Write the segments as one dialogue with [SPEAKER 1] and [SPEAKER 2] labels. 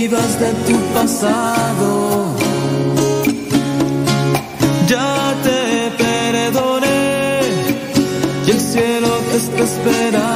[SPEAKER 1] vivas de tu pasado. Ya te perdoné y el cielo te está esperando.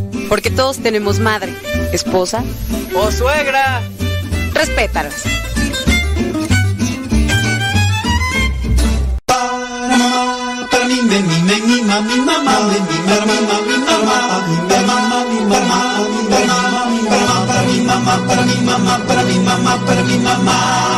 [SPEAKER 2] porque todos tenemos madre esposa
[SPEAKER 3] o suegra.
[SPEAKER 2] Respétalas.
[SPEAKER 1] Para mi, mi, mi, mi, mamá, mi mamá, mi mamá, mi mamá, mi mamá, mi mamá, mi mamá, mi mamá, para mi mamá, para mi mamá, para mi mamá, para mi mamá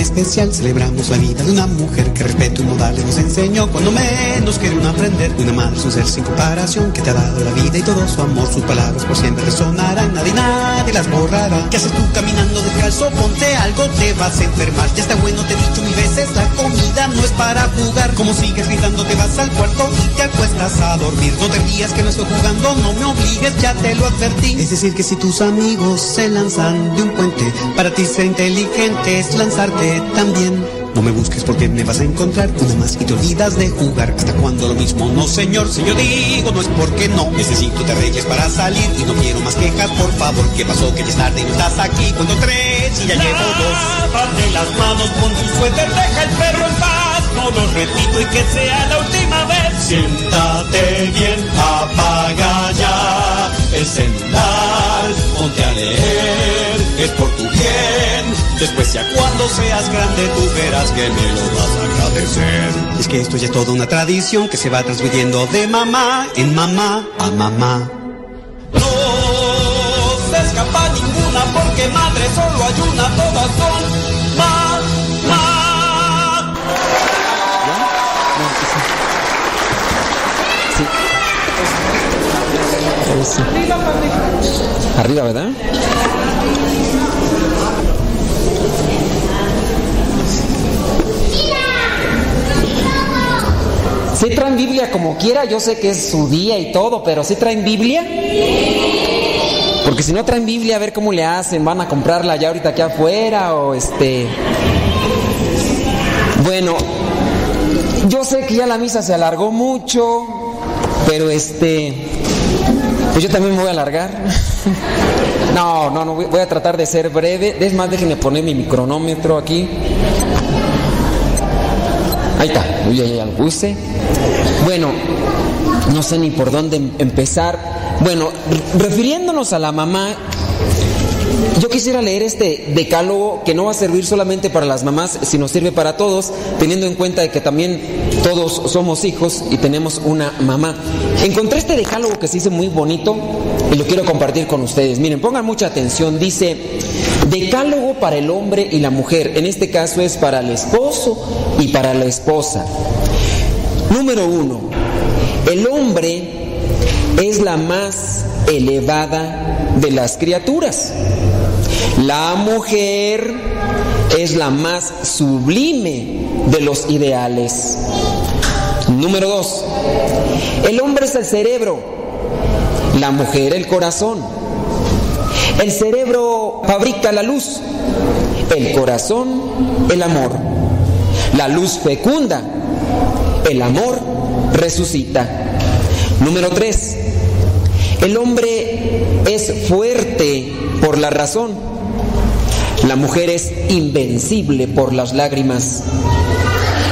[SPEAKER 1] especial, celebramos la vida de una mujer que respeto y modales nos enseñó cuando menos quiere uno aprender. De una madre es un ser sin comparación que te ha dado la vida y todo su amor. Sus palabras por siempre resonarán, nadie, nadie las borrará. ¿Qué haces tú caminando descalzo? Ponte algo, te vas a enfermar. Ya está bueno, te he dicho mil veces, la comida no es para jugar. Como sigues gritando, te vas al cuarto y te acuestas a dormir. No te rías que no estoy jugando, no me obligues, ya te lo advertí. Es decir, que si tus amigos se lanzan de un puente, para ti ser inteligente es lanzarte también. No me busques porque me vas a encontrar una más y te olvidas de jugar. ¿Hasta cuando lo mismo? No, señor, si yo digo, no es porque no. Necesito te reyes para salir y no quiero más quejas, por favor. ¿Qué pasó? Que ya es tarde y no estás aquí. Cuando tres y ya llevo dos. Lávate las manos con tu suéter, deja el perro en paz. No lo repito y que sea la última vez. Siéntate bien, apaga ya el celular, ponte a leer, es por tu bien Después ya cuando seas grande tú verás que me lo vas a agradecer. Es que esto ya es toda una tradición que se va transmitiendo de mamá en mamá a mamá. No se escapa ninguna porque madre solo hay una, todas son mamá.
[SPEAKER 3] Sí. Arriba, ¿verdad? ¿Sí traen Biblia como quiera? Yo sé que es su día y todo, pero ¿sí traen Biblia? Porque si no traen Biblia, a ver cómo le hacen, van a comprarla ya ahorita aquí afuera o este... Bueno, yo sé que ya la misa se alargó mucho, pero este... Pues yo también me voy a alargar. No, no, no, voy a tratar de ser breve. Es más, déjenme poner mi cronómetro aquí. Ahí está, ya, ya, ya lo puse. Bueno, no sé ni por dónde em-, empezar. Bueno, refiriéndonos a la mamá, yo quisiera leer este decálogo que no va a servir solamente para las mamás, sino sirve para todos, teniendo en cuenta de que también todos somos hijos y tenemos una mamá. Encontré este decálogo que se dice muy bonito y lo quiero compartir con ustedes. Miren, pongan mucha atención. Dice, decálogo para el hombre y la mujer. En este caso es para el esposo y para la esposa. Número uno, el hombre es la más elevada de las criaturas. La mujer es la más sublime de los ideales. Número dos, el hombre es el cerebro, la mujer el corazón. El cerebro fabrica la luz, el corazón el amor. La luz fecunda, el amor resucita. Número tres, el hombre es fuerte por la razón. La mujer es invencible por las lágrimas.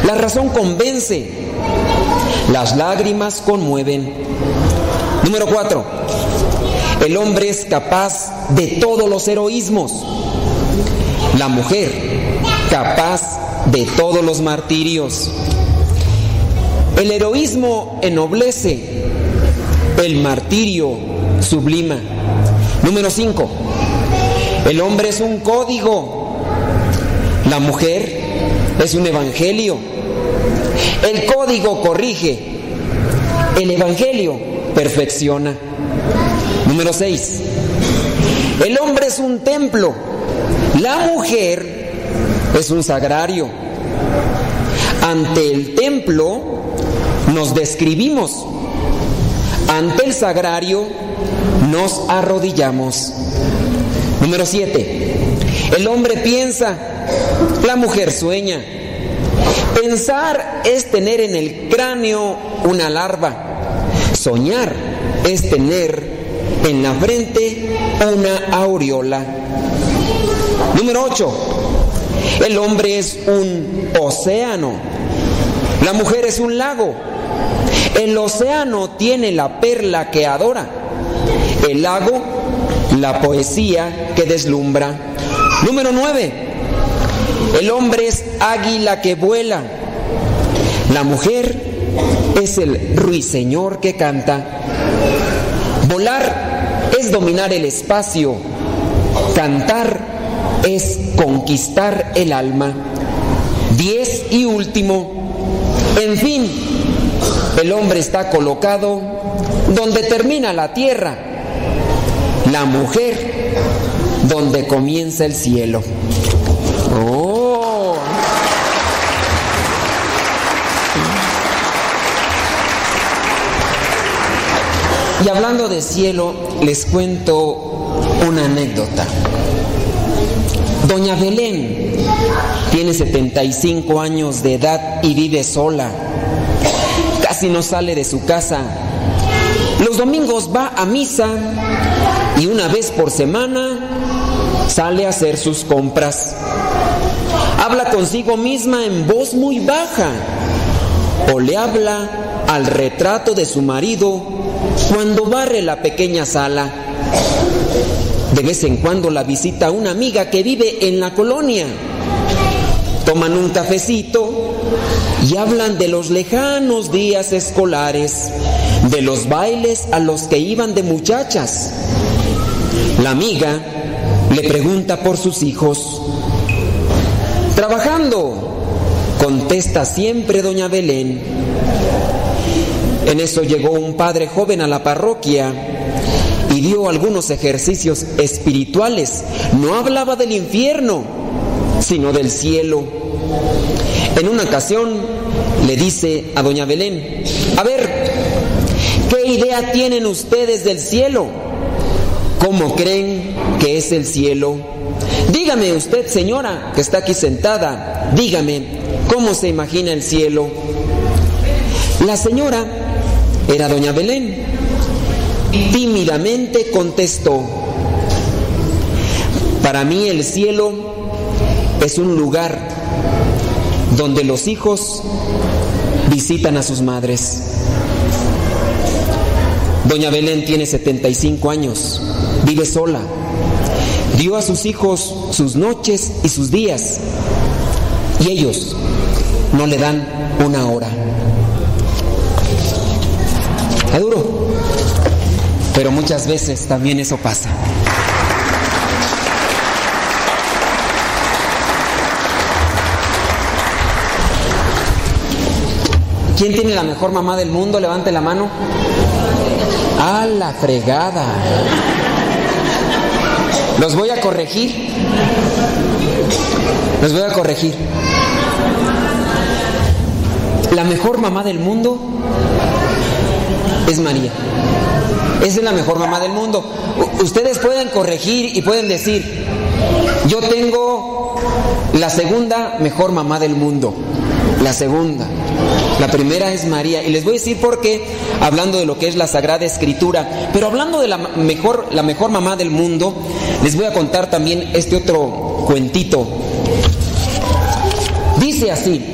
[SPEAKER 3] La razón convence. Las lágrimas conmueven. Número cuatro, el hombre es capaz de todos los heroísmos. La mujer capaz de todos los martirios. El heroísmo ennoblece, el martirio sublima. Número 5. El hombre es un código, la mujer es un evangelio. El código corrige, el evangelio perfecciona. Número 6. El hombre es un templo, la mujer es un sagrario. Ante el templo nos describimos. Ante el sagrario nos arrodillamos. Número 7. El hombre piensa, la mujer sueña. Pensar es tener en el cráneo una larva. Soñar es tener en la frente una aureola. Número 8. El hombre es un océano. La mujer es un lago. El océano tiene la perla que adora, el lago la poesía que deslumbra. Número 9. El hombre es águila que vuela. La mujer es el ruiseñor que canta. Volar es dominar el espacio. Cantar es conquistar el alma. Diez y último. En fin, el hombre está colocado donde termina la tierra, la mujer donde comienza el cielo. Oh. Y hablando de cielo, les cuento una anécdota. Doña Belén tiene 75 años de edad y vive sola casi no sale de su casa. Los domingos va a misa y una vez por semana sale a hacer sus compras. Habla consigo misma en voz muy baja o le habla al retrato de su marido cuando barre la pequeña sala. De vez en cuando la visita una amiga que vive en la colonia. Toman un cafecito y hablan de los lejanos días escolares, de los bailes a los que iban de muchachas. La amiga le pregunta por sus hijos. Trabajando, contesta siempre doña Belén. En eso llegó un padre joven a la parroquia y dio algunos ejercicios espirituales. No hablaba del infierno, sino del cielo. En una ocasión le dice a doña Belén, a ver, ¿qué idea tienen ustedes del cielo? ¿Cómo creen que es el cielo? Dígame usted, señora, que está aquí sentada, dígame, ¿cómo se imagina el cielo? La señora era doña Belén. Tímidamente contestó, para mí el cielo es un lugar donde los hijos visitan a sus madres. Doña Belén tiene 75 años, vive sola. Dio a sus hijos sus noches y sus días y ellos no le dan una hora. Es duro, pero muchas veces también eso pasa. ¿Quién tiene la mejor mamá del mundo? Levante la mano. A la fregada. Los voy a corregir. Los voy a corregir. La mejor mamá del mundo es María. Esa es la mejor mamá del mundo. Ustedes pueden corregir y pueden decir, yo tengo la segunda mejor mamá del mundo. La segunda. La primera es María. Y les voy a decir por qué, hablando de lo que es la Sagrada Escritura. Pero hablando de la mejor, la mejor mamá del mundo, les voy a contar también este otro cuentito. Dice así.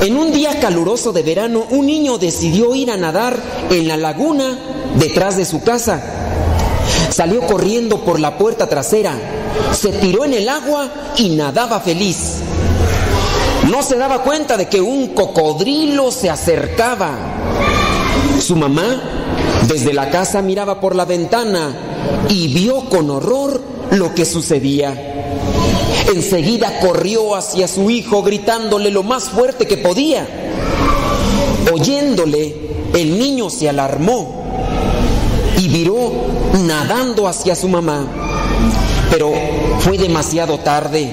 [SPEAKER 3] En un día caluroso de verano, un niño decidió ir a nadar en la laguna detrás de su casa. Salió corriendo por la puerta trasera, se tiró en el agua y nadaba feliz. No se daba cuenta de que un cocodrilo se acercaba. Su mamá desde la casa miraba por la ventana y vio con horror lo que sucedía. Enseguida corrió hacia su hijo gritándole lo más fuerte que podía. Oyéndole, el niño se alarmó y viró nadando hacia su mamá. Pero fue demasiado tarde.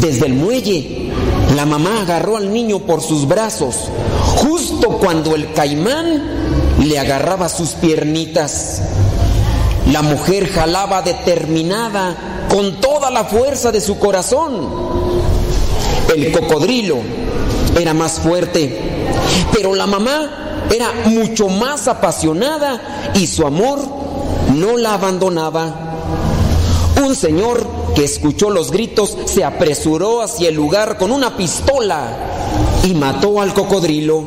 [SPEAKER 3] Desde el muelle la mamá agarró al niño por sus brazos, justo cuando el caimán le agarraba sus piernitas. La mujer jalaba determinada con toda la fuerza de su corazón. El cocodrilo era más fuerte, pero la mamá era mucho más apasionada y su amor no la abandonaba. Un señor que escuchó los gritos se apresuró hacia el lugar con una pistola y mató al cocodrilo.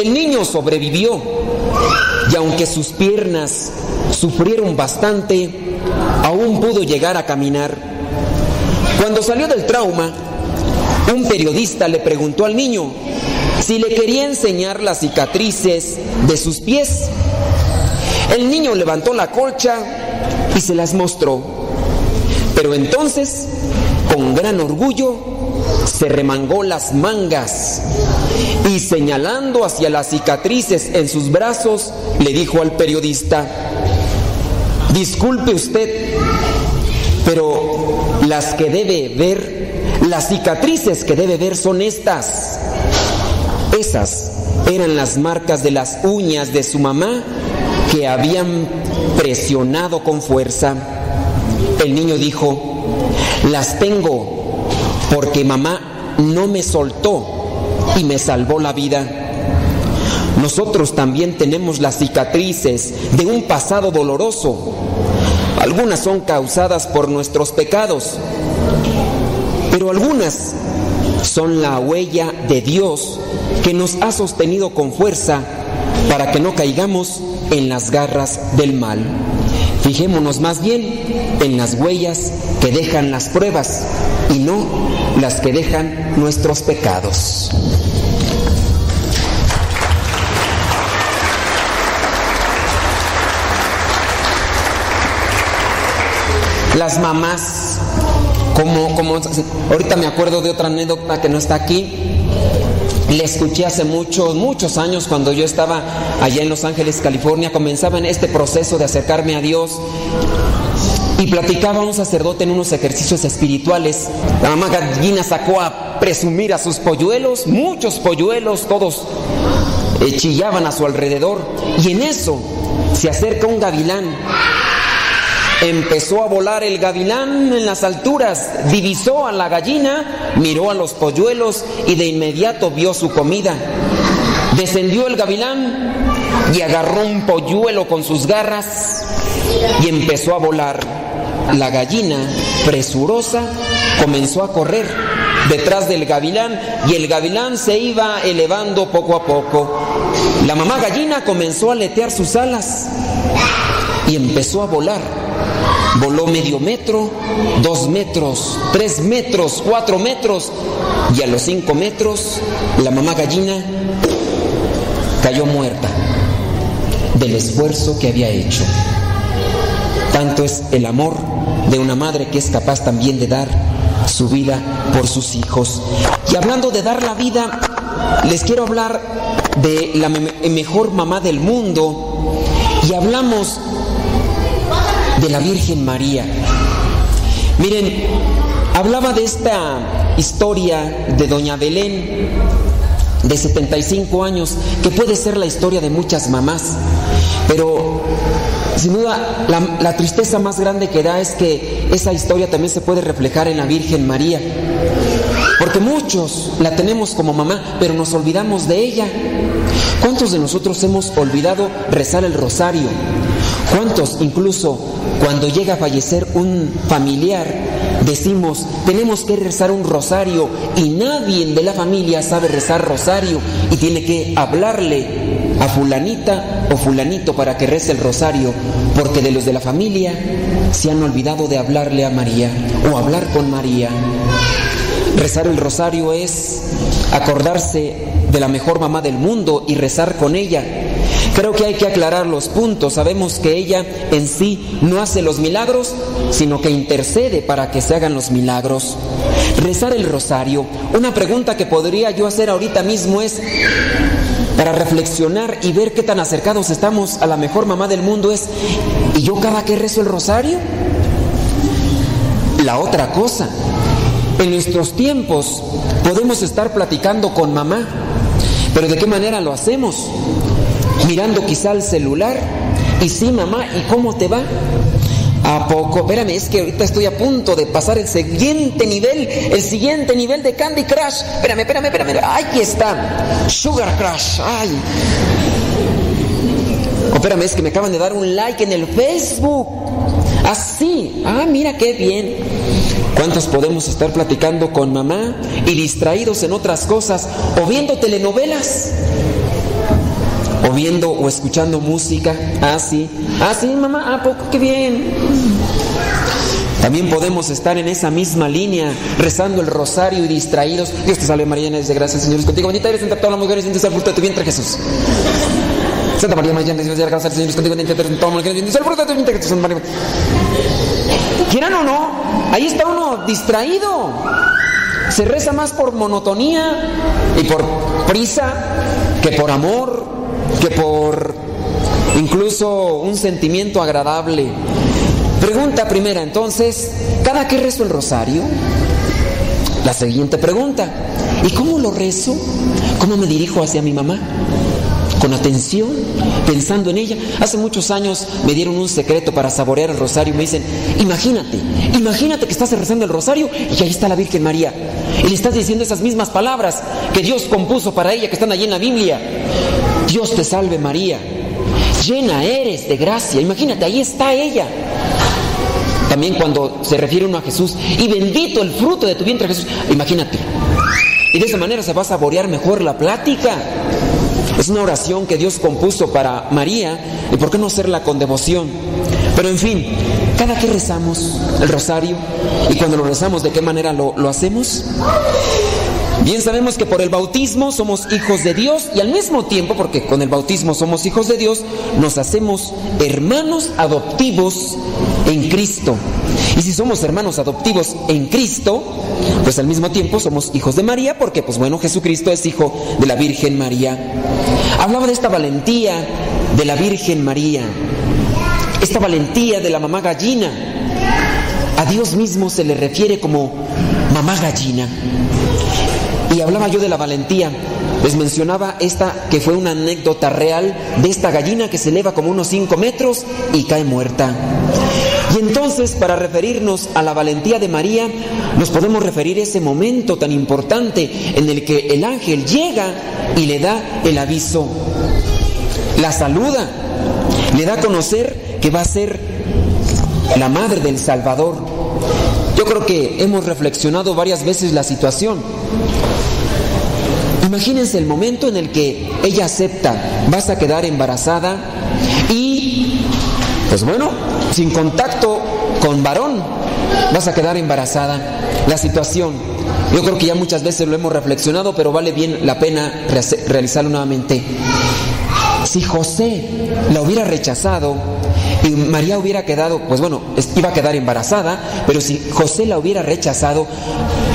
[SPEAKER 3] El niño sobrevivió y aunque sus piernas sufrieron bastante, aún pudo llegar a caminar. Cuando salió del trauma, un periodista le preguntó al niño si le quería enseñar las cicatrices de sus pies. El niño levantó la colcha y se las mostró. Pero entonces, con gran orgullo, se remangó las mangas y señalando hacia las cicatrices en sus brazos, le dijo al periodista, disculpe usted, pero las que debe ver, las cicatrices que debe ver son estas. Esas eran las marcas de las uñas de su mamá que habían presionado con fuerza. El niño dijo, las tengo porque mamá no me soltó y me salvó la vida. Nosotros también tenemos las cicatrices de un pasado doloroso. Algunas son causadas por nuestros pecados, pero algunas son la huella de Dios que nos ha sostenido con fuerza para que no caigamos en las garras del mal. Fijémonos más bien en las huellas que dejan las pruebas y no las que dejan nuestros pecados. Las mamás, como, como ahorita me acuerdo de otra anécdota que no está aquí, le escuché hace muchos, muchos años cuando yo estaba allá en Los Ángeles, California, comenzaba en este proceso de acercarme a Dios y platicaba un sacerdote en unos ejercicios espirituales. La mamá gallina sacó a presumir a sus polluelos, muchos polluelos, todos eh, chillaban a su alrededor. Y en eso se acerca un gavilán Empezó a volar el gavilán en las alturas, divisó a la gallina, miró a los polluelos y de inmediato vio su comida. Descendió el gavilán y agarró un polluelo con sus garras y empezó a volar. La gallina, presurosa, comenzó a correr detrás del gavilán y el gavilán se iba elevando poco a poco. La mamá gallina comenzó a aletear sus alas y empezó a volar. Voló medio metro, dos metros, tres metros, cuatro metros y a los cinco metros la mamá gallina cayó muerta del esfuerzo que había hecho. Tanto es el amor de una madre que es capaz también de dar su vida por sus hijos. Y hablando de dar la vida, les quiero hablar de la mejor mamá del mundo y hablamos de la Virgen María. Miren, hablaba de esta historia de Doña Belén de 75 años, que puede ser la historia de muchas mamás, pero sin duda la, la, tristeza más grande que da es que esa historia también se puede reflejar en la Virgen María, porque muchos la tenemos como mamá, pero nos olvidamos de ella. ¿Cuántos de nosotros hemos olvidado rezar el rosario? ¿Cuántos incluso cuando llega a fallecer un familiar decimos, tenemos que rezar un rosario y nadie de la familia sabe rezar rosario y tiene que hablarle a fulanita o fulanito para que rece el rosario, porque de los de la familia se han olvidado de hablarle a María o hablar con María. Rezar el rosario es acordarse de la mejor mamá del mundo y rezar con ella Creo que hay que aclarar los puntos. Sabemos que ella en sí no hace los milagros, sino que intercede para que se hagan los milagros. Rezar el rosario. Una pregunta que podría yo hacer ahorita mismo es, para reflexionar y ver qué tan acercados estamos a la mejor mamá del mundo es, ¿y yo cada que rezo el rosario? La otra cosa, en nuestros tiempos podemos estar platicando con mamá, pero ¿de qué manera lo hacemos? Mirando quizá el celular. Y sí, mamá, ¿y cómo te va? ¿A poco? Espérame, es que ahorita estoy a punto de pasar el siguiente nivel, el siguiente nivel de Candy Crush. Espérame, espérame, espérame. Aquí está. Sugar Crush. Ay. Oh, espérame, es que me acaban de dar un like en el Facebook. Así. Ah, mira qué bien. ¿Cuántos podemos estar platicando con mamá y distraídos en otras cosas o viendo telenovelas? O viendo o escuchando música. Ah, sí. Ah, sí, mamá. Ah, poco, qué bien. También podemos estar en esa misma línea, rezando el rosario y distraídos. Dios te salve María, llena de gracia, Señor es contigo. Bendita eres entre todas las mujeres, y el fruto de tu vientre, Jesús. Santa María, María, llena de gracia, Señor es contigo. Bendita eres entre todas las mujeres, el fruto de tu vientre, Jesús. María. Quieran o no, ahí está uno distraído. Se reza más por monotonía y por prisa que por amor que por incluso un sentimiento agradable. Pregunta primera, entonces, ¿cada qué rezo el rosario? La siguiente pregunta, ¿y cómo lo rezo? ¿Cómo me dirijo hacia mi mamá? con atención, pensando en ella. Hace muchos años me dieron un secreto para saborear el rosario. Me dicen, imagínate, imagínate que estás rezando el rosario y ahí está la Virgen María. Y le estás diciendo esas mismas palabras que Dios compuso para ella, que están allí en la Biblia. Dios te salve María, llena eres de gracia. Imagínate, ahí está ella. También cuando se refiere uno a Jesús, y bendito el fruto de tu vientre Jesús, imagínate. Y de esa manera se va a saborear mejor la plática. Es una oración que Dios compuso para María, y por qué no hacerla con devoción. Pero en fin, cada que rezamos el rosario, y cuando lo rezamos, ¿de qué manera lo, lo hacemos? Bien sabemos que por el bautismo somos hijos de Dios y al mismo tiempo, porque con el bautismo somos hijos de Dios, nos hacemos hermanos adoptivos en Cristo. Y si somos hermanos adoptivos en Cristo, pues al mismo tiempo somos hijos de María, porque pues bueno, Jesucristo es hijo de la Virgen María. Hablaba de esta valentía de la Virgen María, esta valentía de la mamá gallina. A Dios mismo se le refiere como mamá gallina. Y hablaba yo de la valentía. Les mencionaba esta que fue una anécdota real de esta gallina que se eleva como unos 5 metros y cae muerta. Y entonces, para referirnos a la valentía de María, nos podemos referir a ese momento tan importante en el que el ángel llega y le da el aviso. La saluda, le da a conocer que va a ser la madre del Salvador. yo creo que hemos reflexionado varias veces la situación. Imagínense el momento en el que ella acepta, vas a quedar embarazada y, pues bueno, sin contacto con varón, vas a quedar embarazada. La situación, yo creo que ya muchas veces lo hemos reflexionado, pero vale bien la pena realizarlo nuevamente. Si José la hubiera rechazado María hubiera quedado, pues bueno, iba a quedar embarazada, pero si José la hubiera rechazado,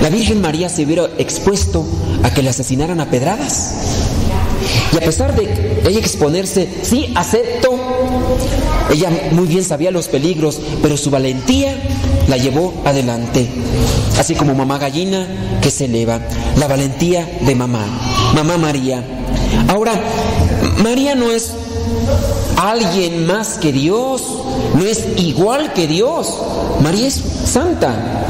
[SPEAKER 3] la Virgen María se hubiera expuesto a que le asesinaran a pedradas. Y a pesar de ella exponerse, sí, acepto, ella muy bien sabía los peligros, pero su valentía la llevó adelante. Así como mamá gallina que se eleva, la valentía de mamá, mamá María. Ahora, María no es alguien más que Dios, no es igual que Dios. María es santa.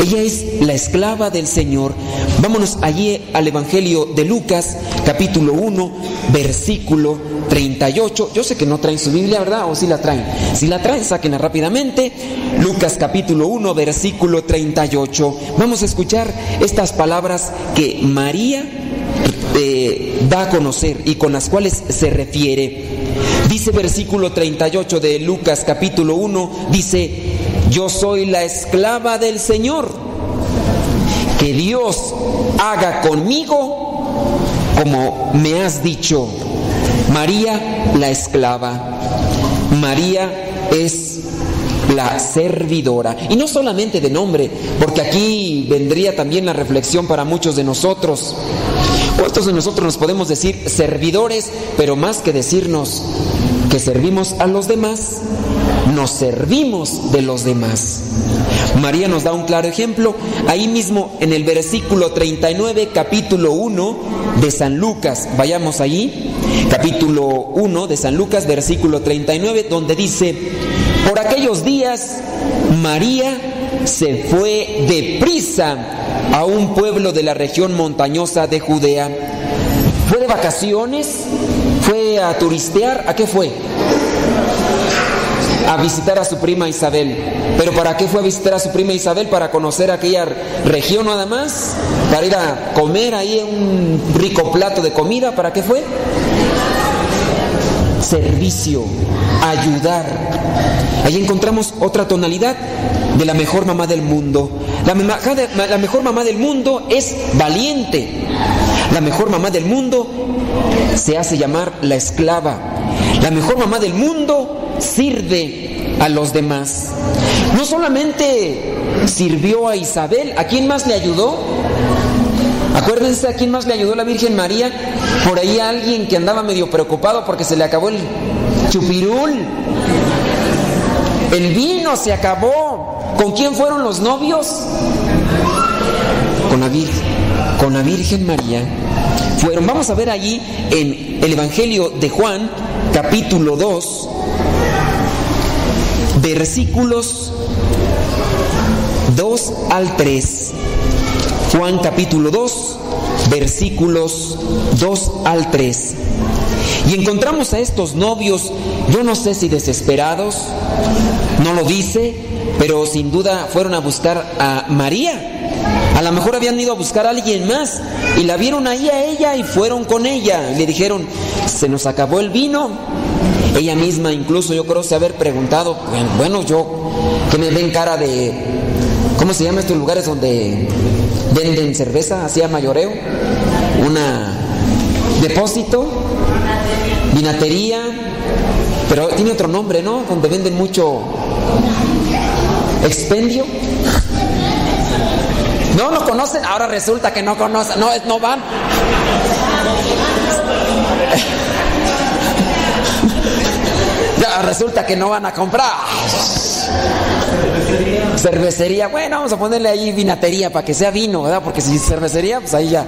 [SPEAKER 3] Ella es la esclava del Señor. Vámonos allí al Evangelio de Lucas, capítulo 1, versículo 38. Yo sé que no traen su Biblia, ¿verdad? ¿O si la traen? Si la traen, sáquenla rápidamente. Lucas capítulo 1, versículo 38. Vamos a escuchar estas palabras que María eh, da a conocer y con las cuales se refiere. Dice versículo 38 de Lucas capítulo 1, dice, yo soy la esclava del Señor. Que Dios haga conmigo como me has dicho. María la esclava. María es la servidora. Y no solamente de nombre, porque aquí vendría también la reflexión para muchos de nosotros. ¿Cuántos de nosotros nos podemos decir servidores, pero más que decirnos que servimos a los demás, nos servimos de los demás. María nos da un claro ejemplo ahí mismo en el versículo 39, capítulo 1 de San Lucas. Vayamos allí, capítulo 1 de San Lucas, versículo 39, donde dice, por aquellos días María se fue deprisa a un pueblo de la región montañosa de Judea. ¿Fue de vacaciones? ¿Fue a turistear? ¿A qué fue? a visitar a su prima Isabel. ¿Pero para qué fue a visitar a su prima Isabel? Para conocer aquella región nada más, para ir a comer ahí un rico plato de comida, ¿para qué fue? Servicio, ayudar. Ahí encontramos otra tonalidad de la mejor mamá del mundo. La, la mejor mamá del mundo es valiente. La mejor mamá del mundo se hace llamar la esclava. La mejor mamá del mundo sirve a los demás. No solamente sirvió a Isabel, ¿a quién más le ayudó? Acuérdense a quién más le ayudó la Virgen María. Por ahí alguien que andaba medio preocupado porque se le acabó el chupirul. El vino se acabó. ¿Con quién fueron los novios? Con la Virgen, con la Virgen María. Fueron, vamos a ver allí en el Evangelio de Juan, capítulo 2, versículos 2 al 3. Juan capítulo 2, versículos 2 al 3. Y encontramos a estos novios, yo no sé si desesperados, no lo dice, pero sin duda fueron a buscar a María. A lo mejor habían ido a buscar a alguien más y la vieron ahí a ella y fueron con ella. Y le dijeron, se nos acabó el vino, ella misma incluso yo creo se haber preguntado, bueno, yo que me ven cara de, ¿cómo se llama estos lugares donde venden cerveza, hacía mayoreo? Una depósito, vinatería, pero tiene otro nombre, ¿no? Donde venden mucho expendio. No, no conocen, ahora resulta que no conocen, no, no van. resulta que no van a comprar. Cervecería, bueno, vamos a ponerle ahí vinatería para que sea vino, ¿verdad? Porque si cervecería, pues ahí ya.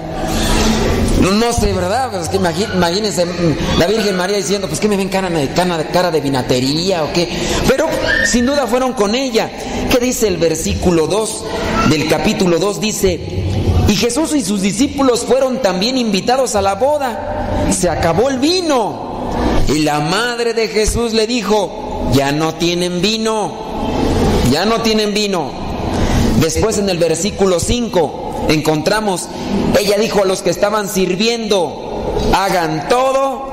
[SPEAKER 3] No, sé, ¿verdad? Pues que imagínense mm, la Virgen María diciendo, pues que me ven cara de, cara, cara de vinatería o qué. Pero sin duda fueron con ella. ¿Qué dice el versículo 2 del capítulo 2? Dice, y Jesús y sus discípulos fueron también invitados a la boda. Se acabó el vino. Y la madre de Jesús le dijo, ya no tienen vino, ya no tienen vino. Después en el versículo 5 encontramos, ella dijo a los que estaban sirviendo, hagan todo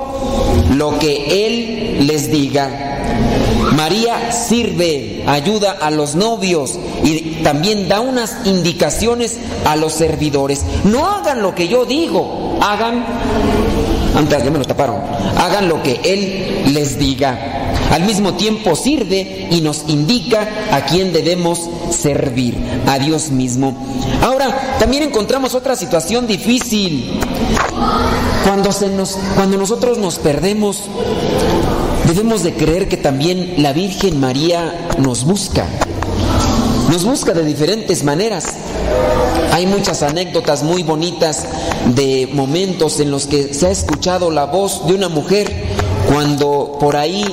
[SPEAKER 3] lo que Él les diga. María sirve, ayuda a los novios y también da unas indicaciones a los servidores. No hagan lo que yo digo, hagan, antes ya me lo taparon, hagan lo que Él les diga. Al mismo tiempo sirve y nos indica a quién debemos servir, a Dios mismo. Ahora, también encontramos otra situación difícil. Cuando, se nos, cuando nosotros nos perdemos, debemos de creer que también la Virgen María nos busca. Nos busca de diferentes maneras. Hay muchas anécdotas muy bonitas de momentos en los que se ha escuchado la voz de una mujer cuando por ahí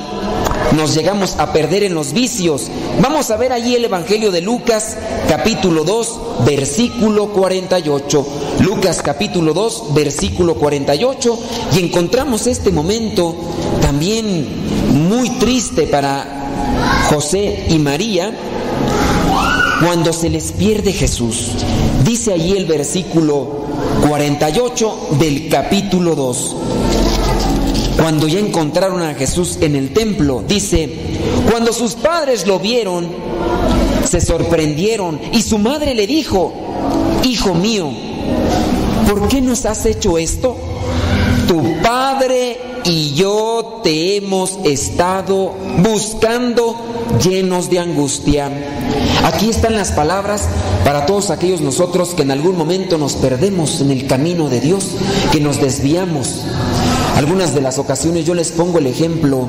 [SPEAKER 3] nos llegamos a perder en los vicios. Vamos a ver allí el Evangelio de Lucas, capítulo 2, versículo 48. Lucas capítulo 2, versículo 48. Y encontramos este momento también muy triste para José y María cuando se les pierde Jesús. Dice allí el versículo 48 del capítulo 2 cuando ya encontraron a Jesús en el templo, dice, cuando sus padres lo vieron, se sorprendieron y su madre le dijo, Hijo mío, ¿por qué nos has hecho esto? Tu padre y yo te hemos estado buscando llenos de angustia. Aquí están las palabras para todos aquellos nosotros que en algún momento nos perdemos en el camino de Dios, que nos desviamos. Algunas de las ocasiones yo les pongo el ejemplo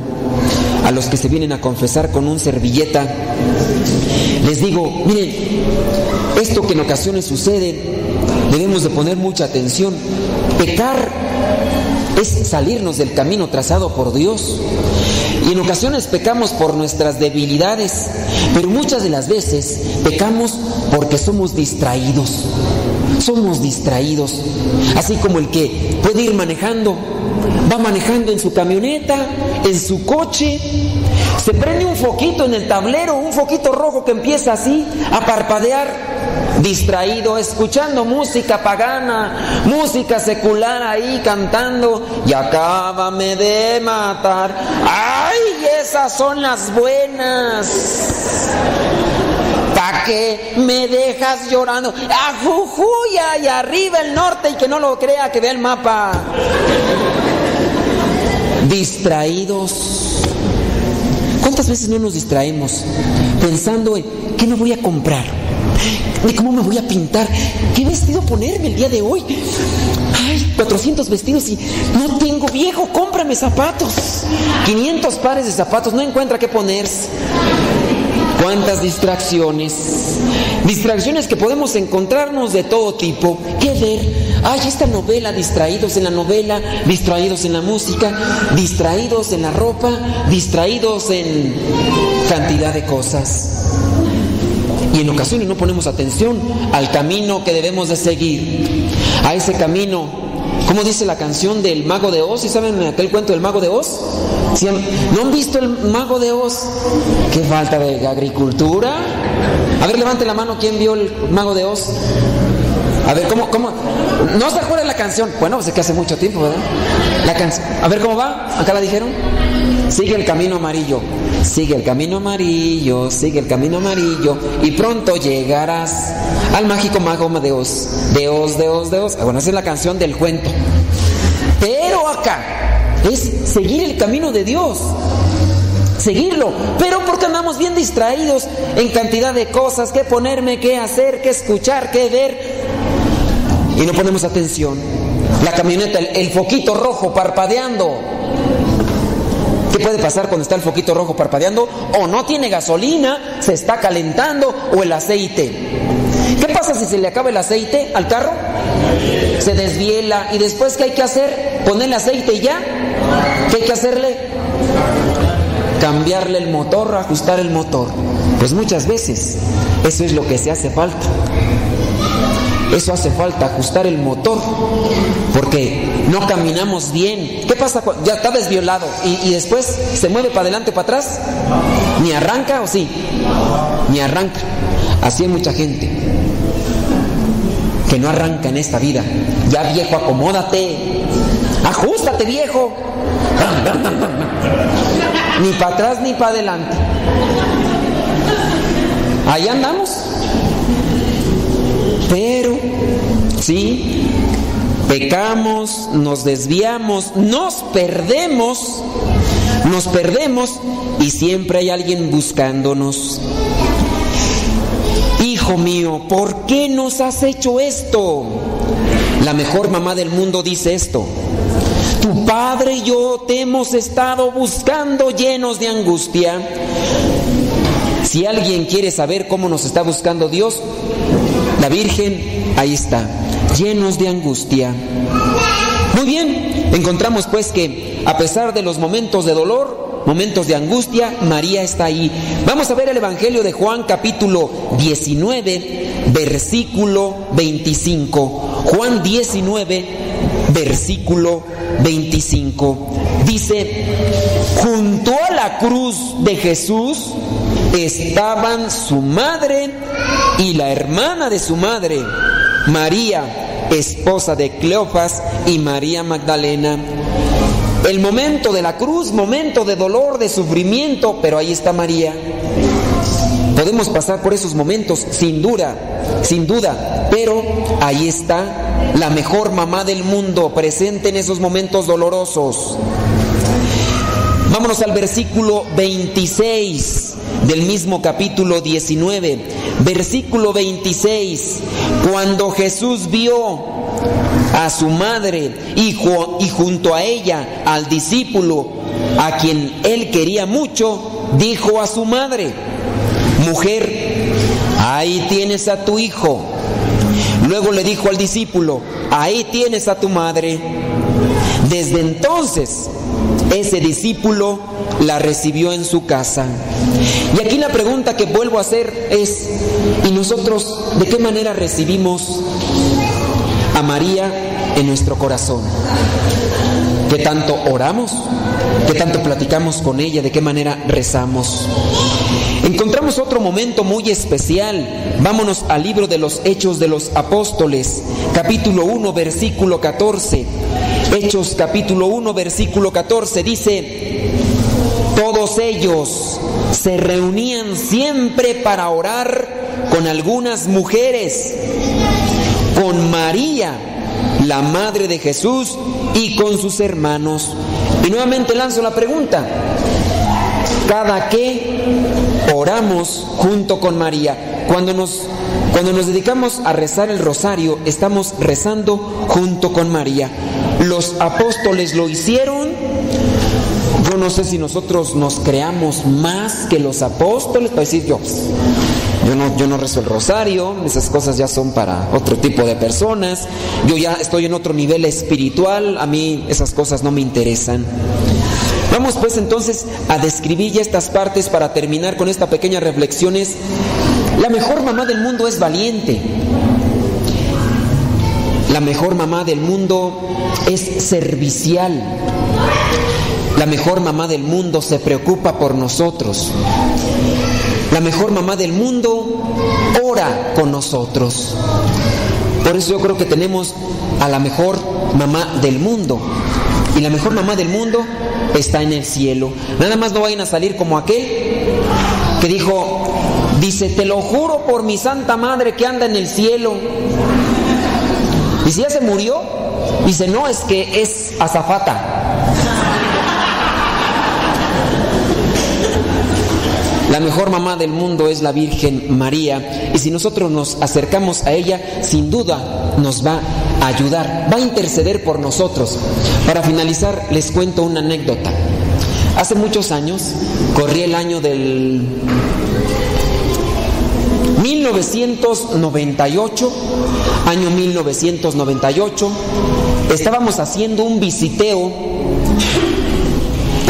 [SPEAKER 3] a los que se vienen a confesar con un servilleta. Les digo, miren, esto que en ocasiones sucede, debemos de poner mucha atención. Pecar es salirnos del camino trazado por Dios. Y en ocasiones pecamos por nuestras debilidades, pero muchas de las veces pecamos porque somos distraídos. Somos distraídos. Así como el que puede ir manejando va manejando en su camioneta, en su coche, se prende un foquito en el tablero, un foquito rojo que empieza así a parpadear, distraído, escuchando música pagana, música secular ahí cantando, y acábame de matar. ¡Ay, esas son las buenas! ¿Para qué me dejas llorando? ¡A Jujuy, allá arriba el norte! Y que no lo crea, que vea el mapa distraídos. ¿Cuántas veces no nos distraemos pensando en qué me voy a comprar? ¿De cómo me voy a pintar? ¿Qué vestido ponerme el día de hoy? Ay, 400 vestidos y no tengo viejo, cómprame zapatos. 500 pares de zapatos, no encuentra qué ponerse. ¿Cuántas distracciones? Distracciones que podemos encontrarnos de todo tipo. ¿Qué ver? Ay, esta novela, distraídos en la novela, distraídos en la música, distraídos en la ropa, distraídos en cantidad de cosas. Y en ocasiones no ponemos atención al camino que debemos de seguir, a ese camino. ¿Cómo dice la canción del mago de Oz? ¿Y saben aquel cuento del mago de Oz? ¿No han visto el mago de Oz? ¿Qué falta de agricultura? A ver, levante la mano, ¿quién vio el mago de Oz? A ver, ¿cómo, cómo? ¿No se acuerda la canción? Bueno, pues es que hace mucho tiempo, ¿verdad? La canción. A ver, ¿cómo va? ¿Acá la dijeron? Sigue el camino amarillo. Sigue el camino amarillo, sigue el camino amarillo. Y pronto llegarás al mágico mago de Oz. De Oz, de Oz, de Oz. Ah, bueno, esa es la canción del cuento. Pero acá es seguir el camino de Dios seguirlo, pero porque andamos bien distraídos en cantidad de cosas, qué ponerme, qué hacer, qué escuchar, qué ver, y no ponemos atención. La camioneta, el, foquito rojo parpadeando. ¿Qué puede pasar cuando está el foquito rojo parpadeando? O no tiene gasolina, se está calentando o el aceite. ¿Qué pasa si se le acaba el aceite al carro? Se desviela y después ¿qué hay que hacer? Ponerle aceite y ya. ¿Qué hay que hacerle? Cambiarle el motor, ajustar el motor. Pues muchas veces eso es lo que se hace falta. Eso hace falta, ajustar el motor, porque no caminamos bien. ¿Qué pasa? cuando Ya está desviolado y, y después se mueve para adelante, para atrás. ¿Ni arranca o sí? Ni arranca. Así hay mucha gente que no arranca en esta vida. Ya viejo, acomódate. Ajustate, viejo. Ni para atrás ni para adelante. Ahí andamos. Pero, sí, pecamos, nos desviamos, nos perdemos, nos perdemos y siempre hay alguien buscándonos. Hijo mío, ¿por qué nos has hecho esto? La mejor mamá del mundo dice esto. Tu padre y yo te hemos estado buscando llenos de angustia. Si alguien quiere saber cómo nos está buscando Dios, la Virgen, ahí está, llenos de angustia. Muy bien, encontramos pues que a pesar de los momentos de dolor, momentos de angustia, María está ahí. Vamos a ver el Evangelio de Juan capítulo 19, versículo 25. Juan 19, versículo 25. Dice, junto a la cruz de Jesús estaban su madre y la hermana de su madre, María, esposa de Cleofas y María Magdalena. El momento de la cruz, momento de dolor, de sufrimiento, pero ahí está María. Podemos pasar por esos momentos sin duda, sin duda, pero ahí está la mejor mamá del mundo presente en esos momentos dolorosos. Vámonos al versículo 26 del mismo capítulo 19. Versículo 26. Cuando Jesús vio a su madre y, y junto a ella al discípulo a quien él quería mucho, dijo a su madre, mujer, ahí tienes a tu hijo. Luego le dijo al discípulo, ahí tienes a tu madre. Desde entonces, ese discípulo la recibió en su casa. Y aquí la pregunta que vuelvo a hacer es, ¿y nosotros de qué manera recibimos a María en nuestro corazón? ¿Qué tanto oramos? ¿Qué tanto platicamos con ella? ¿De qué manera rezamos? Encontramos otro momento muy especial. Vámonos al libro de los Hechos de los Apóstoles, capítulo 1, versículo 14. Hechos capítulo 1, versículo 14 dice, todos ellos se reunían siempre para orar con algunas mujeres, con María, la madre de Jesús, y con sus hermanos. Y nuevamente lanzo la pregunta, ¿cada qué oramos junto con María? Cuando nos, cuando nos dedicamos a rezar el rosario, estamos rezando junto con María. Los apóstoles lo hicieron. Yo no sé si nosotros nos creamos más que los apóstoles para decir yo, yo no, yo no rezo el rosario, esas cosas ya son para otro tipo de personas, yo ya estoy en otro nivel espiritual, a mí esas cosas no me interesan. Vamos pues entonces a describir ya estas partes para terminar con esta pequeña reflexiones. La mejor mamá del mundo es valiente. La mejor mamá del mundo es servicial. La mejor mamá del mundo se preocupa por nosotros. La mejor mamá del mundo ora con nosotros. Por eso yo creo que tenemos a la mejor mamá del mundo. Y la mejor mamá del mundo está en el cielo. Nada más no vayan a salir como aquel que dijo, dice, te lo juro por mi santa madre que anda en el cielo. Y si ya se murió, dice, no, es que es azafata. La mejor mamá del mundo es la Virgen María y si nosotros nos acercamos a ella, sin duda nos va a ayudar, va a interceder por nosotros. Para finalizar, les cuento una anécdota. Hace muchos años, corrí el año del 1998, año 1998, estábamos haciendo un visiteo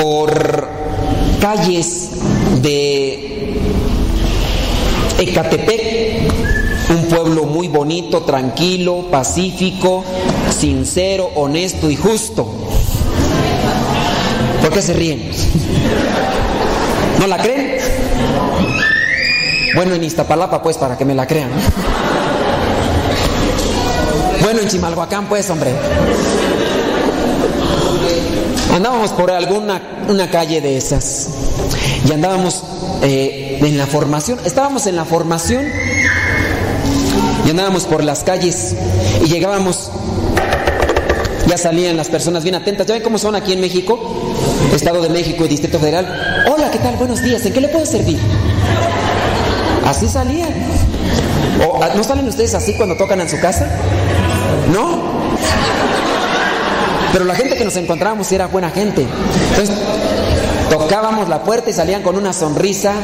[SPEAKER 3] por calles de Ecatepec, un pueblo muy bonito, tranquilo, pacífico, sincero, honesto y justo. ¿Por qué se ríen? ¿No la creen? Bueno, en Iztapalapa, pues, para que me la crean. Bueno, en Chimalhuacán, pues, hombre. Andábamos por alguna una calle de esas. Y andábamos eh, en la formación. Estábamos en la formación. Y andábamos por las calles. Y llegábamos. Ya salían las personas bien atentas. ¿Ya ven cómo son aquí en México? Estado de México y Distrito Federal. Hola, ¿qué tal? Buenos días. ¿En qué le puedo servir? Así salían. ¿O, ¿No salen ustedes así cuando tocan en su casa? ¿No? Pero la gente que nos encontrábamos era buena gente. Entonces, tocábamos la puerta y salían con una sonrisa.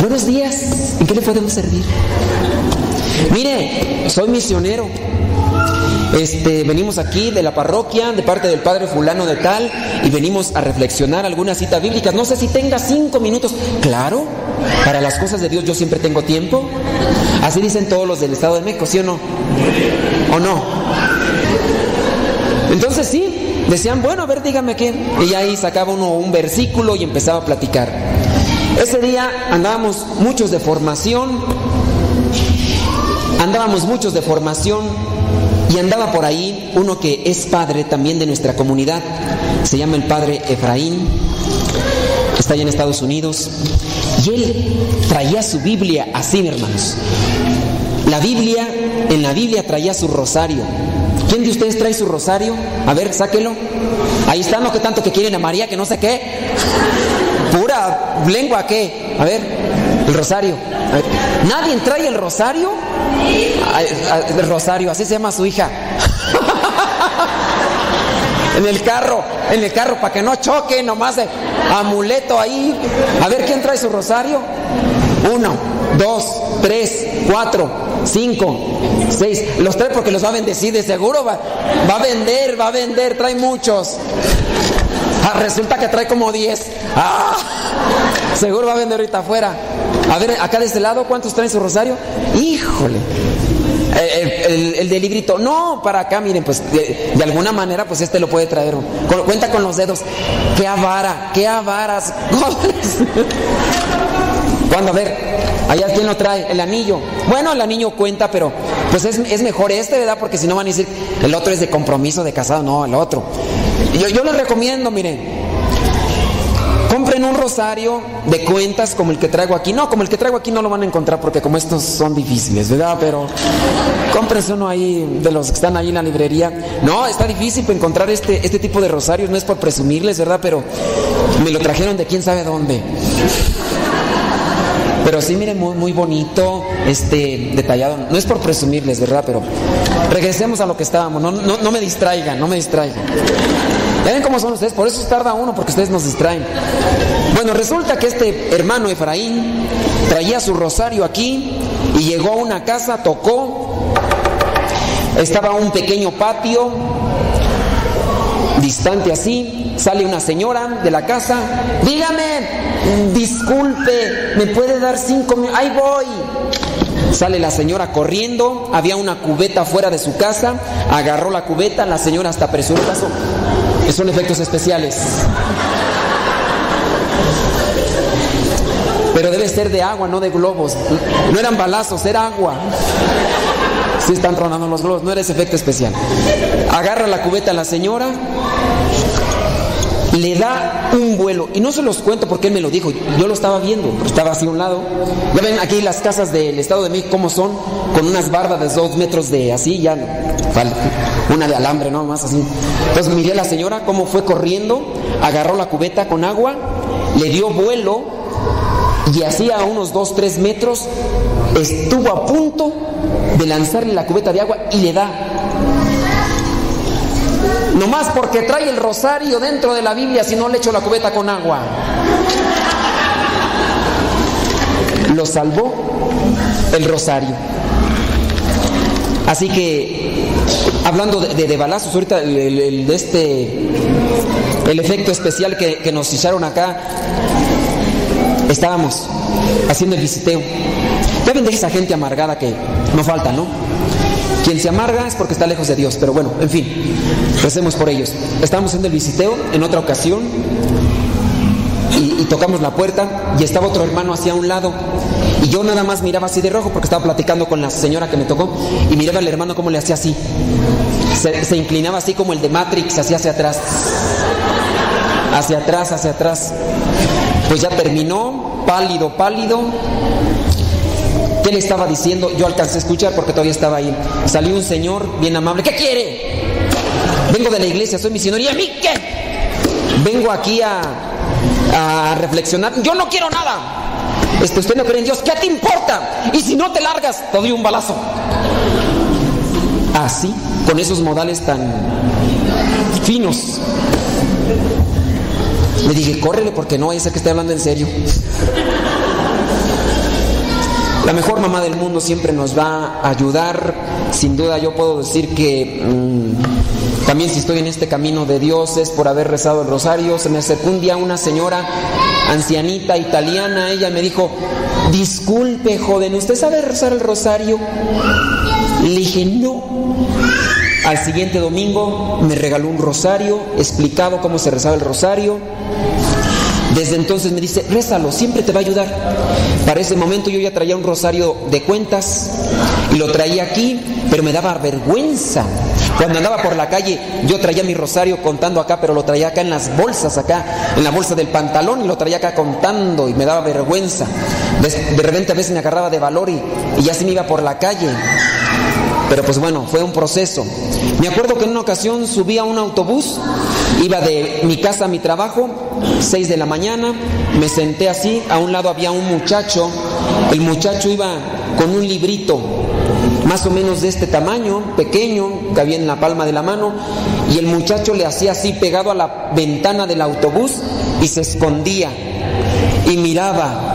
[SPEAKER 3] Buenos días, ¿en qué le podemos servir? Mire, soy misionero. Este, venimos aquí de la parroquia, de parte del padre fulano de tal, y venimos a reflexionar algunas citas bíblicas. No sé si tenga cinco minutos. Claro, para las cosas de Dios yo siempre tengo tiempo. Así dicen todos los del Estado de México, ¿sí o no? ¿O no? Entonces sí, decían, bueno, a ver, dígame qué. Y ahí sacaba uno un versículo y empezaba a platicar. Ese día andábamos muchos de formación, andábamos muchos de formación y andaba por ahí uno que es padre también de nuestra comunidad, se llama el padre Efraín, está allá en Estados Unidos, y él traía su Biblia así, hermanos. La Biblia, en la Biblia traía su rosario. ¿Quién de ustedes trae su rosario? A ver, sáquelo. Ahí están los que tanto que quieren a María, que no sé qué. Pura lengua, ¿qué? A ver, el rosario. ¿Nadie trae el rosario? Rosario, así se llama su hija. en el carro, en el carro, para que no choque, nomás de amuleto ahí. A ver, ¿quién trae su rosario? Uno, dos, tres, cuatro, cinco, seis. Los trae porque los va a bendecir, de seguro va, va a vender, va a vender, trae muchos. Ah, resulta que trae como diez. Ah, seguro va a vender ahorita afuera. A ver, acá de este lado, ¿cuántos traen su rosario? Híjole. El, el, el, del librito, no, para acá, miren, pues de, alguna manera, pues este lo puede traer. Cuenta con los dedos. ¡Qué avara! ¡Qué avaras! Cuando, a ver, allá quién lo trae, el anillo. Bueno, el anillo cuenta, pero pues es, es mejor este, ¿verdad? Porque si no van a decir, el otro es de compromiso, de casado, no, el otro. Yo, yo les recomiendo, miren, compren un rosario de cuentas como el que traigo aquí. No, como el que traigo aquí no lo van a encontrar porque como estos son difíciles, ¿verdad? Pero cómprense uno ahí de los que están ahí en la librería. No, está difícil encontrar este, este tipo de rosarios, no es por presumirles, ¿verdad? Pero me lo trajeron de quién sabe dónde. Pero sí, miren, muy, muy bonito, este, detallado. No es por presumirles, ¿verdad? Pero regresemos a lo que estábamos. No, no, no me distraigan, no me distraigan. ¿Ya ven cómo son ustedes? Por eso tarda uno, porque ustedes nos distraen. Bueno, resulta que este hermano Efraín traía su rosario aquí y llegó a una casa, tocó. Estaba un pequeño patio, distante así. Sale una señora de la casa. Dígame, disculpe, ¿me puede dar cinco minutos? Ahí voy. Sale la señora corriendo, había una cubeta fuera de su casa, agarró la cubeta, la señora hasta apresuró el. Son efectos especiales. Pero debe ser de agua, no de globos. No eran balazos, era agua. Sí están tronando los globos, no era ese efecto especial. Agarra la cubeta a la señora, le da un vuelo. Y no se los cuento porque él me lo dijo. Yo lo estaba viendo, estaba así a un lado. Ya ven aquí las casas del Estado de México cómo son, con unas bardas de dos metros de así, ya una de alambre, ¿no? Más así. Entonces miré a la señora cómo fue corriendo, agarró la cubeta con agua, le dio vuelo y así a unos dos, tres metros estuvo a punto de lanzarle la cubeta de agua y le da Nomás porque trae el rosario dentro de la Biblia si no le echo la cubeta con agua. Lo salvó el rosario. Así que, hablando de, balazos, ahorita el, este, el efecto especial que, nos hicieron acá, estábamos haciendo el visiteo. Ya ven de esa gente amargada que no falta, ¿no? Quien se amarga es porque está lejos de Dios, pero bueno, en fin, recemos por ellos. Estábamos en el visiteo en otra ocasión y, y, tocamos la puerta y estaba otro hermano hacia un lado Y yo nada más miraba así de rojo porque estaba platicando con la señora que me tocó y miraba al hermano cómo le hacía así. Se, se inclinaba así como el de Matrix, así hacia atrás. Hacia atrás, hacia atrás. Pues ya terminó, pálido, pálido. ¿Qué le estaba diciendo? Yo alcancé a escuchar porque todavía estaba ahí. Salió un señor bien amable. ¿Qué quiere? Vengo de la iglesia, soy misionero. ¿Y a mí qué? Vengo aquí a, reflexionar. Yo no quiero nada. Este, usted no cree en Dios. ¿Qué te importa? Y si no te largas, te doy un balazo. Así, con esos modales tan finos. Le dije, córrele porque no, ese que esté hablando en serio. La mejor mamá del mundo siempre nos va a ayudar. Sin duda yo puedo decir que mmm, también si estoy en este camino de Dios es por haber rezado el rosario. Se me acercó un día una señora ancianita italiana. Ella me dijo, disculpe joven, ¿usted sabe rezar el rosario? Le dije, no. Al siguiente domingo me regaló un rosario, explicado cómo se rezaba el rosario. Desde entonces me dice, rézalo, siempre te va a ayudar. Para ese momento yo ya traía un rosario de cuentas y lo traía aquí, pero me daba vergüenza. Cuando andaba por la calle, yo traía mi rosario contando acá, pero lo traía acá en las bolsas, acá, en la bolsa del pantalón y lo traía acá contando y me daba vergüenza. De, repente a veces me agarraba de valor y, y así me iba por la calle. Pero pues bueno, fue un proceso. Me acuerdo que en una ocasión subí a un autobús, iba de mi casa a mi trabajo, 6 de la mañana, me senté así, a un lado había un muchacho, el muchacho iba con un librito más o menos de este tamaño, pequeño, que había en la palma de la mano, y el muchacho le hacía así pegado a la ventana del autobús y se escondía y miraba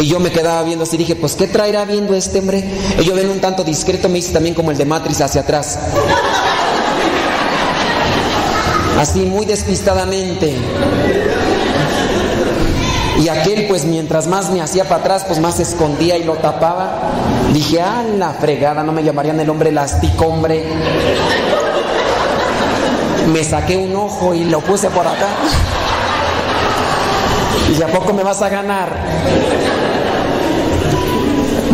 [SPEAKER 3] y yo me quedaba viendo así, dije, pues ¿qué traerá viendo este hombre? Y yo ven un tanto discreto, me hice también como el de Matrix hacia atrás. Así, muy despistadamente. Y aquel, pues mientras más me hacía para atrás, pues más se escondía y lo tapaba. Dije, ah, la fregada, no me llamarían el hombre elástico, hombre. Me saqué un ojo y lo puse por acá. ¿Y a poco me vas a ganar?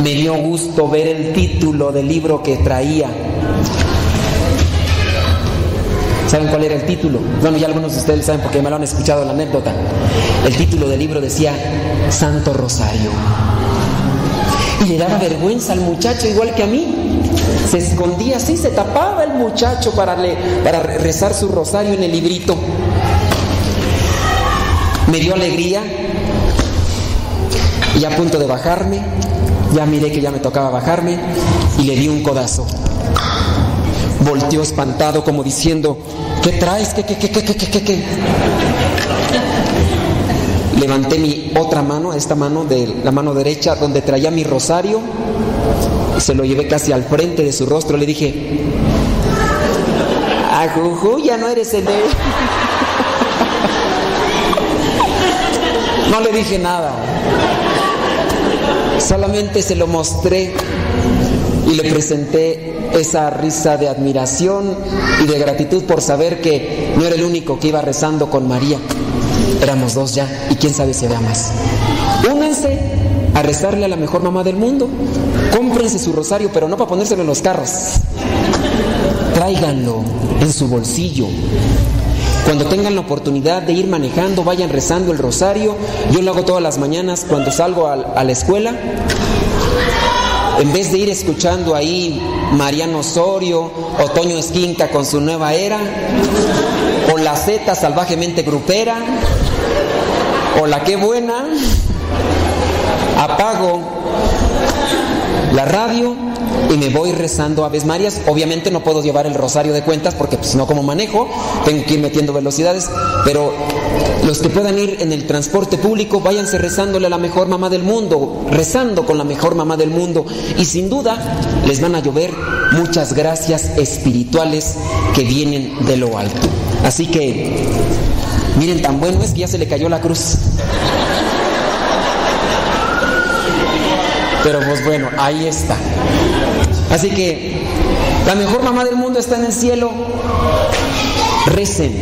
[SPEAKER 3] Me dio gusto ver el título del libro que traía. ¿Saben cuál era el título? Bueno, ya algunos de ustedes saben porque me lo han escuchado la anécdota. El título del libro decía Santo Rosario. Y le daba vergüenza al muchacho igual que a mí. Se escondía así, se tapaba el muchacho para, le, para rezar su rosario en el librito. Me dio alegría y a punto de bajarme, ya miré que ya me tocaba bajarme y le di un codazo. Volteó espantado como diciendo, ¿qué traes? ¿Qué, qué, qué, qué, qué, qué, qué? Levanté mi otra mano, esta mano de la mano derecha, donde traía mi rosario, se lo llevé casi al frente de su rostro, le dije, Ajuju, ya no eres el de... No le dije nada. Solamente se lo mostré y le presenté esa risa de admiración y de gratitud por saber que no era el único que iba rezando con María. Éramos dos ya y quién sabe si había más. Únanse a rezarle a la mejor mamá del mundo. Cómprense su rosario, pero no para ponérselo en los carros. Tráiganlo en su bolsillo. Cuando tengan la oportunidad de ir manejando, vayan rezando el rosario. Yo lo hago todas las mañanas cuando salgo a, a la escuela. En vez de ir escuchando ahí Mariano Osorio, Otoño Esquinca con su nueva era, o la Z salvajemente grupera, o la que buena, apago la radio y me voy rezando Aves Marias. Obviamente no puedo llevar el rosario de cuentas porque pues no como manejo, tengo que ir metiendo velocidades, pero los que puedan ir en el transporte público, váyanse rezándole a la mejor mamá del mundo, rezando con la mejor mamá del mundo y sin duda les van a llover muchas gracias espirituales que vienen de lo alto. Así que miren tan bueno es que ya se le cayó la cruz. Pero pues bueno, ahí está. Así que la mejor mamá del mundo está en el cielo. Recen,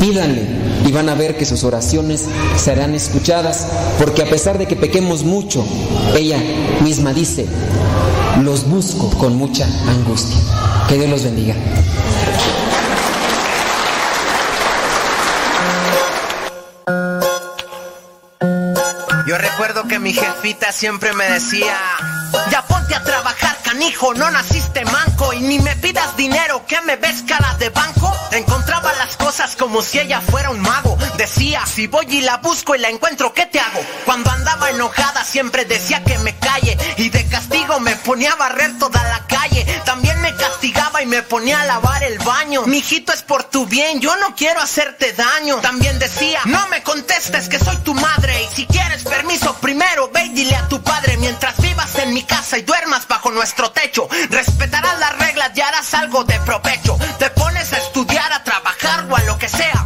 [SPEAKER 3] Pídanle y van a ver que sus oraciones serán escuchadas, porque a pesar de que pequemos mucho, ella misma dice, los busco con mucha angustia. Que Dios los bendiga.
[SPEAKER 4] Yo recuerdo que mi jefita siempre me decía, ya ponte a trabajar, canijo, no naciste manco y ni me pidas dinero, que me ves cara de banco. Encontraba las cosas como si ella fuera un mago. Decía, si voy y la busco y la encuentro, ¿qué te hago? Cuando andaba enojada siempre decía que me calle y de castigo me ponía a barrer toda la calle. También me castigaba y me ponía a lavar el baño. Mijito es por tu bien, yo no quiero hacerte daño. También decía, no me contestes que soy tu madre y si quieres permiso primero ve y dile a tu padre mientras vivas en mi casa y duermas bajo nuestro techo. Respetarás las reglas y harás algo de provecho. Te pones a estudiar, a trabajar o a lo que sea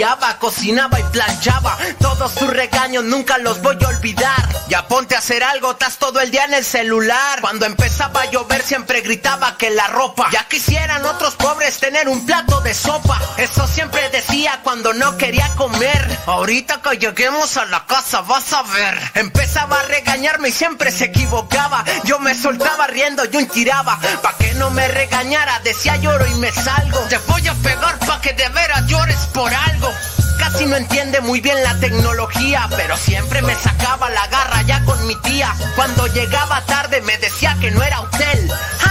[SPEAKER 4] cocinaba y planchaba. Todos sus regaños nunca los voy a olvidar. Hacer algo, estás todo el día en el celular. Cuando empezaba a llover siempre gritaba que la ropa. Ya quisieran otros pobres tener un plato de sopa. Eso siempre decía cuando no quería comer. Ahorita que lleguemos a la casa vas a ver. Empezaba a regañarme y siempre se equivocaba. Yo me soltaba riendo, yo tiraba. Pa' que no me regañara, decía lloro y me salgo. Te voy a pegar pa' que de veras llores por algo. Casi no entiende muy bien la tecnología, pero siempre me sacaba la garra ya con mi tía. Cuando llegaba tarde me decía que no era hotel.